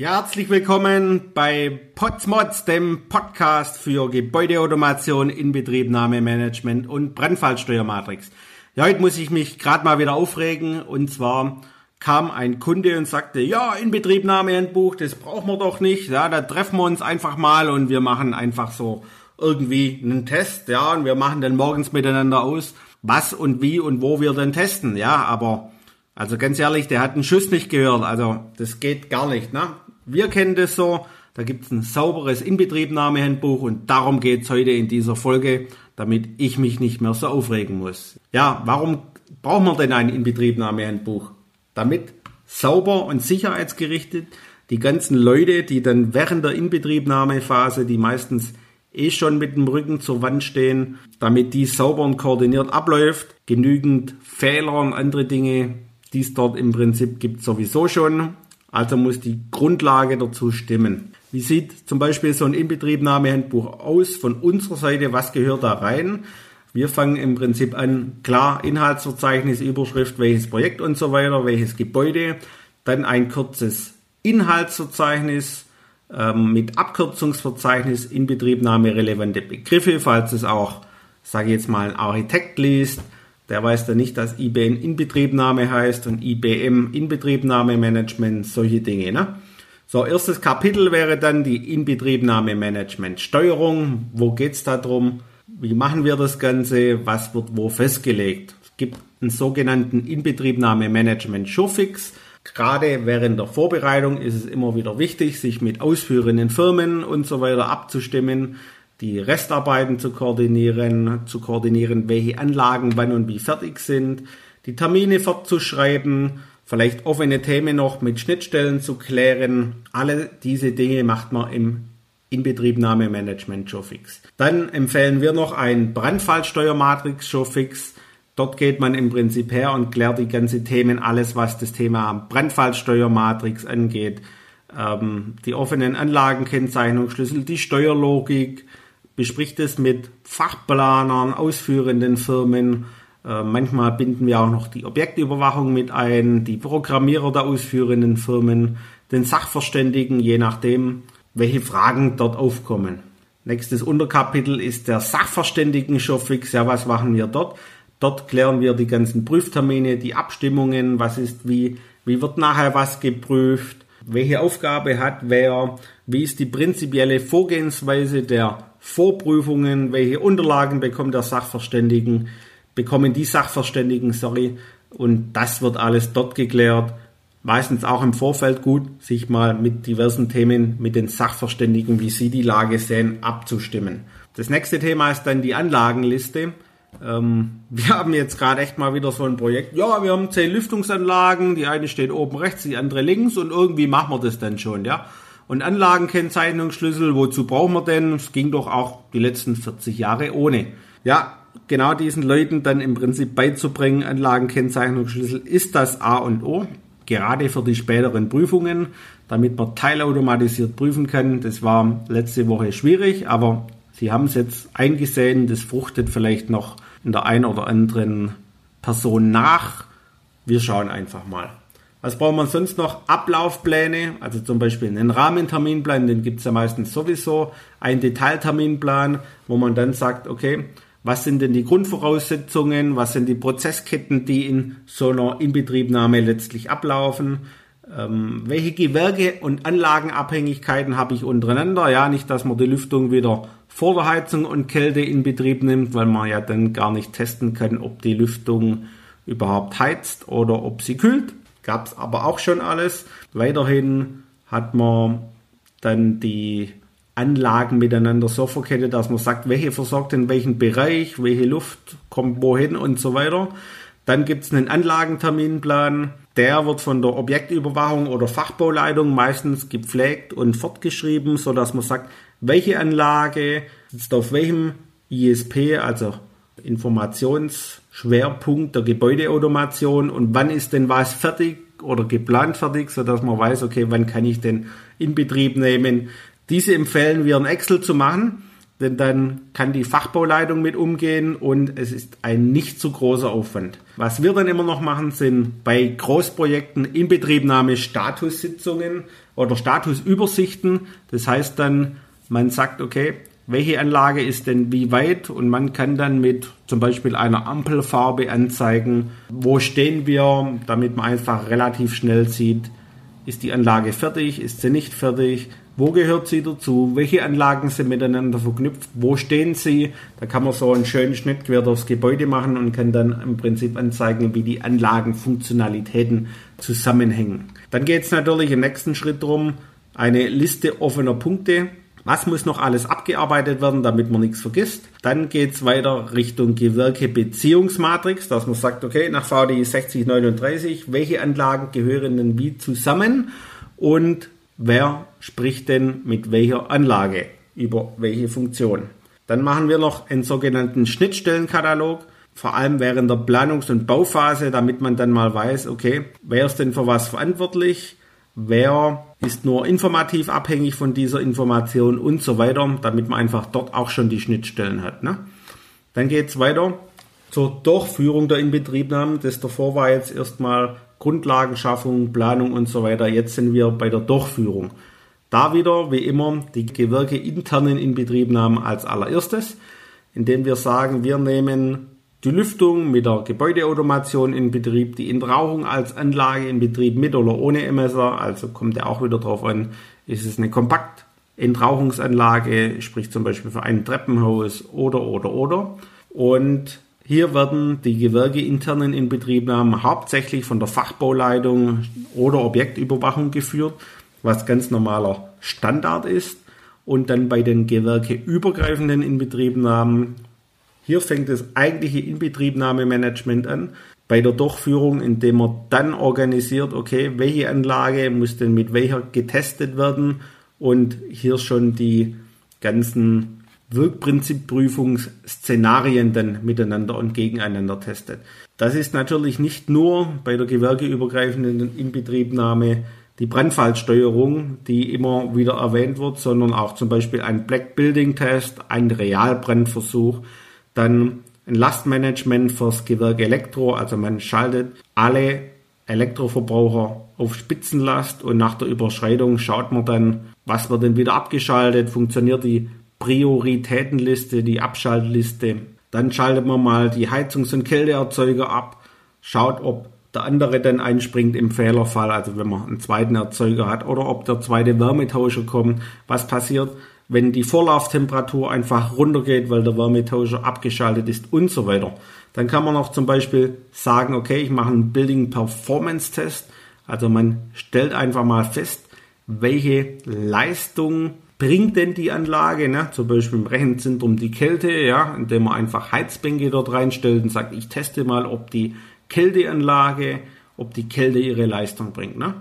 Ja, herzlich willkommen bei Potsmods, dem Podcast für Gebäudeautomation, Inbetriebnahmemanagement und Brandfallsteuermatrix. Ja, heute muss ich mich gerade mal wieder aufregen und zwar kam ein Kunde und sagte, ja, Inbetriebnahmehandbuch, das brauchen wir doch nicht. Ja, da treffen wir uns einfach mal und wir machen einfach so irgendwie einen Test, ja, und wir machen dann morgens miteinander aus, was und wie und wo wir denn testen, ja, aber also ganz ehrlich, der hat einen Schuss nicht gehört, also das geht gar nicht, ne? Wir kennen das so, da gibt es ein sauberes Inbetriebnahmehandbuch und darum geht es heute in dieser Folge, damit ich mich nicht mehr so aufregen muss. Ja, warum braucht man denn ein Inbetriebnahmehandbuch? Damit sauber und sicherheitsgerichtet die ganzen Leute, die dann während der Inbetriebnahmephase, die meistens eh schon mit dem Rücken zur Wand stehen, damit die sauber und koordiniert abläuft, genügend Fehler und andere Dinge, die es dort im Prinzip gibt, sowieso schon also muss die Grundlage dazu stimmen. Wie sieht zum Beispiel so ein Inbetriebnahmehandbuch aus von unserer Seite? Was gehört da rein? Wir fangen im Prinzip an, klar, Inhaltsverzeichnis, Überschrift, welches Projekt und so weiter, welches Gebäude. Dann ein kurzes Inhaltsverzeichnis ähm, mit Abkürzungsverzeichnis, Inbetriebnahme relevante Begriffe, falls es auch, sage ich jetzt mal, ein Architekt liest der weiß dann nicht, dass IBM Inbetriebnahme heißt und IBM Inbetriebnahmemanagement, solche Dinge. Ne? So, erstes Kapitel wäre dann die Inbetriebnahmemanagement Steuerung. Wo geht es darum? Wie machen wir das Ganze? Was wird wo festgelegt? Es gibt einen sogenannten Inbetriebnahmemanagement Showfix. Gerade während der Vorbereitung ist es immer wieder wichtig, sich mit ausführenden Firmen und so weiter abzustimmen die Restarbeiten zu koordinieren, zu koordinieren, welche Anlagen wann und wie fertig sind, die Termine fortzuschreiben, vielleicht offene Themen noch mit Schnittstellen zu klären. Alle diese Dinge macht man im Inbetriebnahmemanagement Showfix. Dann empfehlen wir noch ein Brandfallsteuermatrix Showfix. Dort geht man im Prinzip her und klärt die ganzen Themen, alles was das Thema Brandfallsteuermatrix angeht. Ähm, die offenen Anlagenkennzeichnungsschlüssel, die Steuerlogik, bespricht es mit Fachplanern, ausführenden Firmen. Äh, manchmal binden wir auch noch die Objektüberwachung mit ein, die Programmierer der ausführenden Firmen, den Sachverständigen, je nachdem, welche Fragen dort aufkommen. Nächstes Unterkapitel ist der Sachverständigen-Showfix. Ja, was machen wir dort? Dort klären wir die ganzen Prüftermine, die Abstimmungen, was ist wie, wie wird nachher was geprüft, welche Aufgabe hat wer, wie ist die prinzipielle Vorgehensweise der Vorprüfungen, welche Unterlagen bekommt der Sachverständigen, bekommen die Sachverständigen, sorry, und das wird alles dort geklärt. Meistens auch im Vorfeld gut, sich mal mit diversen Themen mit den Sachverständigen, wie sie die Lage sehen, abzustimmen. Das nächste Thema ist dann die Anlagenliste. Ähm, wir haben jetzt gerade echt mal wieder so ein Projekt. Ja, wir haben zehn Lüftungsanlagen, die eine steht oben rechts, die andere links und irgendwie machen wir das dann schon, ja. Und Anlagenkennzeichnungsschlüssel, wozu brauchen wir denn? Es ging doch auch die letzten 40 Jahre ohne. Ja, genau diesen Leuten dann im Prinzip beizubringen, Anlagenkennzeichnungsschlüssel ist das A und O, gerade für die späteren Prüfungen, damit man teilautomatisiert prüfen kann. Das war letzte Woche schwierig, aber Sie haben es jetzt eingesehen, das fruchtet vielleicht noch in der einen oder anderen Person nach. Wir schauen einfach mal. Was braucht man sonst noch? Ablaufpläne, also zum Beispiel einen Rahmenterminplan, den gibt es ja meistens sowieso, einen Detailterminplan, wo man dann sagt, okay, was sind denn die Grundvoraussetzungen, was sind die Prozessketten, die in so einer Inbetriebnahme letztlich ablaufen, ähm, welche Gewerke und Anlagenabhängigkeiten habe ich untereinander, ja, nicht, dass man die Lüftung wieder vor der Heizung und Kälte in Betrieb nimmt, weil man ja dann gar nicht testen kann, ob die Lüftung überhaupt heizt oder ob sie kühlt gab es aber auch schon alles. Weiterhin hat man dann die Anlagen miteinander so verkettet, dass man sagt, welche versorgt in welchen Bereich, welche Luft kommt wohin und so weiter. Dann gibt es einen Anlagenterminplan, der wird von der Objektüberwachung oder Fachbauleitung meistens gepflegt und fortgeschrieben, sodass man sagt, welche Anlage sitzt auf welchem ISP, also Informationsschwerpunkt der Gebäudeautomation und wann ist denn was fertig oder geplant fertig, sodass man weiß, okay, wann kann ich denn in Betrieb nehmen. Diese empfehlen wir in Excel zu machen. denn dann kann die Fachbauleitung mit umgehen und es ist ein nicht zu großer Aufwand. Was wir dann immer noch machen, sind bei Großprojekten Inbetriebnahme Statussitzungen oder Statusübersichten. Das heißt dann, man sagt, okay, welche Anlage ist denn wie weit und man kann dann mit zum Beispiel einer Ampelfarbe anzeigen, wo stehen wir, damit man einfach relativ schnell sieht, ist die Anlage fertig, ist sie nicht fertig, wo gehört sie dazu? Welche Anlagen sind miteinander verknüpft? Wo stehen sie? Da kann man so einen schönen Schnitt quer durchs Gebäude machen und kann dann im Prinzip anzeigen, wie die Anlagenfunktionalitäten zusammenhängen. Dann geht es natürlich im nächsten Schritt darum, eine Liste offener Punkte. Was muss noch alles abgearbeitet werden, damit man nichts vergisst? Dann geht es weiter Richtung Gewerke-Beziehungsmatrix, dass man sagt, okay, nach VDI 6039, welche Anlagen gehören denn wie zusammen? Und wer spricht denn mit welcher Anlage über welche Funktion. Dann machen wir noch einen sogenannten Schnittstellenkatalog, vor allem während der Planungs- und Bauphase, damit man dann mal weiß, okay, wer ist denn für was verantwortlich, wer ist nur informativ abhängig von dieser Information und so weiter, damit man einfach dort auch schon die Schnittstellen hat. Ne? Dann geht es weiter zur Durchführung der Inbetriebnahmen. Das davor war jetzt erstmal Grundlagenschaffung, Planung und so weiter. Jetzt sind wir bei der Durchführung. Da wieder, wie immer, die Gewerke internen Inbetriebnahmen als allererstes, indem wir sagen, wir nehmen die Lüftung mit der Gebäudeautomation in Betrieb, die Entrauchung als Anlage in Betrieb mit oder ohne Emesser, also kommt ja auch wieder drauf an, ist es eine kompakt Entrauchungsanlage, sprich zum Beispiel für ein Treppenhaus oder oder oder. Und hier werden die gewerkeinternen Inbetriebnahmen hauptsächlich von der Fachbauleitung oder Objektüberwachung geführt, was ganz normaler Standard ist. Und dann bei den gewerkeübergreifenden Inbetriebnahmen, hier fängt das eigentliche Inbetriebnahmemanagement an. Bei der Durchführung, indem man dann organisiert, okay, welche Anlage muss denn mit welcher getestet werden und hier schon die ganzen Wirkprinzipprüfungsszenarien dann miteinander und gegeneinander testet. Das ist natürlich nicht nur bei der gewerkeübergreifenden Inbetriebnahme die Brandfallsteuerung, die immer wieder erwähnt wird, sondern auch zum Beispiel ein Black Building Test, ein Realbrandversuch, dann ein Lastmanagement fürs Gewerk Elektro, also man schaltet alle Elektroverbraucher auf Spitzenlast und nach der Überschreitung schaut man dann, was wird denn wieder abgeschaltet, funktioniert die Prioritätenliste, die Abschaltliste. Dann schaltet man mal die Heizungs- und Kälteerzeuger ab, schaut, ob der andere dann einspringt im Fehlerfall, also wenn man einen zweiten Erzeuger hat, oder ob der zweite Wärmetauscher kommt. Was passiert, wenn die Vorlauftemperatur einfach runtergeht, weil der Wärmetauscher abgeschaltet ist und so weiter. Dann kann man noch zum Beispiel sagen, okay, ich mache einen Building Performance Test. Also man stellt einfach mal fest, welche Leistung bringt denn die Anlage, ne? zum Beispiel im Rechenzentrum die Kälte, ja, indem man einfach Heizbänke dort reinstellt und sagt, ich teste mal, ob die Kälteanlage, ob die Kälte ihre Leistung bringt. Ne?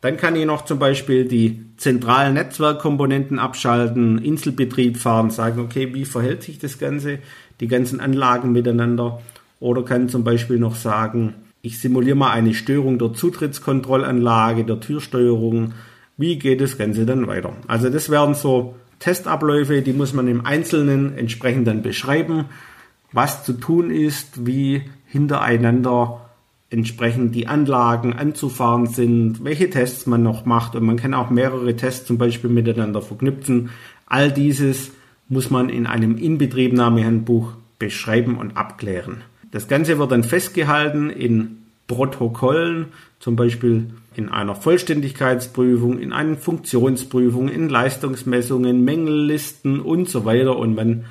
Dann kann ich noch zum Beispiel die zentralen Netzwerkkomponenten abschalten, Inselbetrieb fahren, sagen, okay, wie verhält sich das Ganze, die ganzen Anlagen miteinander. Oder kann zum Beispiel noch sagen, ich simuliere mal eine Störung der Zutrittskontrollanlage, der Türsteuerung, wie geht das Ganze dann weiter. Also das wären so Testabläufe, die muss man im Einzelnen entsprechend dann beschreiben, was zu tun ist, wie hintereinander entsprechend die Anlagen anzufahren sind, welche Tests man noch macht und man kann auch mehrere Tests zum Beispiel miteinander verknüpfen. All dieses muss man in einem Inbetriebnahmehandbuch beschreiben und abklären. Das Ganze wird dann festgehalten in Protokollen, zum Beispiel in einer Vollständigkeitsprüfung, in einer Funktionsprüfung, in Leistungsmessungen, Mängellisten und so weiter. Und man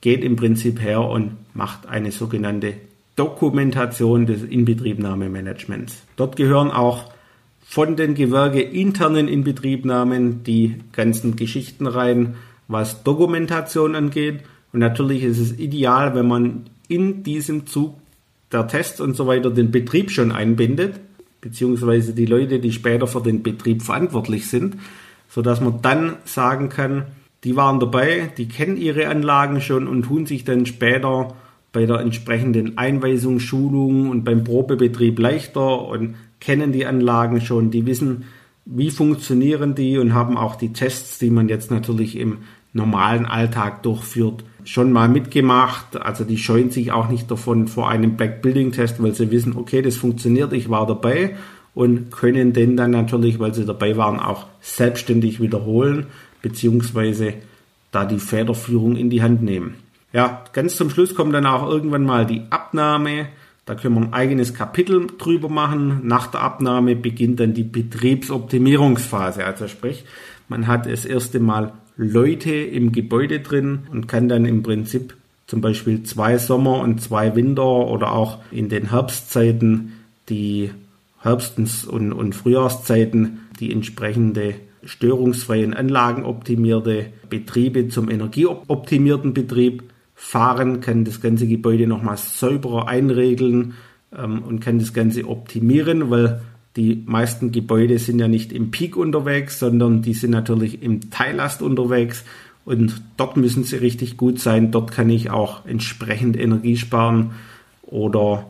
geht im Prinzip her und macht eine sogenannte Dokumentation des Inbetriebnahmemanagements. Dort gehören auch von den Gewerke internen Inbetriebnahmen die ganzen Geschichten rein, was Dokumentation angeht. Und natürlich ist es ideal, wenn man in diesem Zug der Test und so weiter den Betrieb schon einbindet, beziehungsweise die Leute, die später für den Betrieb verantwortlich sind, sodass man dann sagen kann, die waren dabei, die kennen ihre Anlagen schon und tun sich dann später bei der entsprechenden Einweisung, Schulung und beim Probebetrieb leichter und kennen die Anlagen schon, die wissen, wie funktionieren die und haben auch die Tests, die man jetzt natürlich im normalen Alltag durchführt, schon mal mitgemacht. Also die scheuen sich auch nicht davon vor einem Black Building Test, weil sie wissen, okay, das funktioniert, ich war dabei und können den dann natürlich, weil sie dabei waren, auch selbstständig wiederholen, beziehungsweise da die Federführung in die Hand nehmen. Ja, ganz zum Schluss kommt dann auch irgendwann mal die Abnahme. Da können wir ein eigenes Kapitel drüber machen. Nach der Abnahme beginnt dann die Betriebsoptimierungsphase. Also sprich, man hat das erste Mal Leute im Gebäude drin und kann dann im Prinzip zum Beispiel zwei Sommer und zwei Winter oder auch in den Herbstzeiten die Herbstens- und, und Frühjahrszeiten die entsprechende störungsfreien Anlagen optimierte Betriebe zum energieoptimierten Betrieb fahren, kann das ganze Gebäude nochmal sauberer einregeln ähm, und kann das Ganze optimieren, weil die meisten Gebäude sind ja nicht im Peak unterwegs, sondern die sind natürlich im Teillast unterwegs und dort müssen sie richtig gut sein. Dort kann ich auch entsprechend Energie sparen oder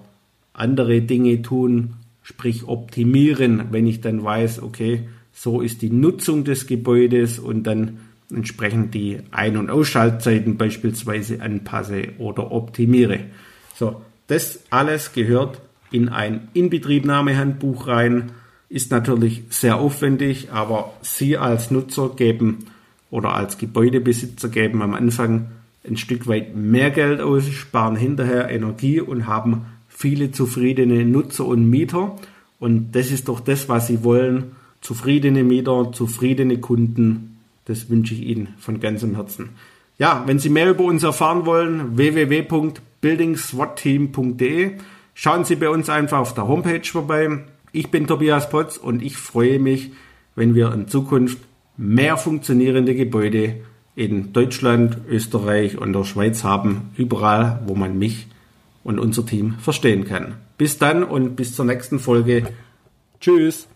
andere Dinge tun, sprich optimieren, wenn ich dann weiß, okay, so ist die Nutzung des Gebäudes und dann entsprechend die Ein- und Ausschaltzeiten beispielsweise anpasse oder optimiere. So, das alles gehört in ein Inbetriebnahmehandbuch rein, ist natürlich sehr aufwendig, aber Sie als Nutzer geben oder als Gebäudebesitzer geben am Anfang ein Stück weit mehr Geld aus, sparen hinterher Energie und haben viele zufriedene Nutzer und Mieter. Und das ist doch das, was Sie wollen. Zufriedene Mieter, zufriedene Kunden. Das wünsche ich Ihnen von ganzem Herzen. Ja, wenn Sie mehr über uns erfahren wollen, www.buildingswatteam.de. Schauen Sie bei uns einfach auf der Homepage vorbei. Ich bin Tobias Potz und ich freue mich, wenn wir in Zukunft mehr funktionierende Gebäude in Deutschland, Österreich und der Schweiz haben, überall, wo man mich und unser Team verstehen kann. Bis dann und bis zur nächsten Folge. Tschüss.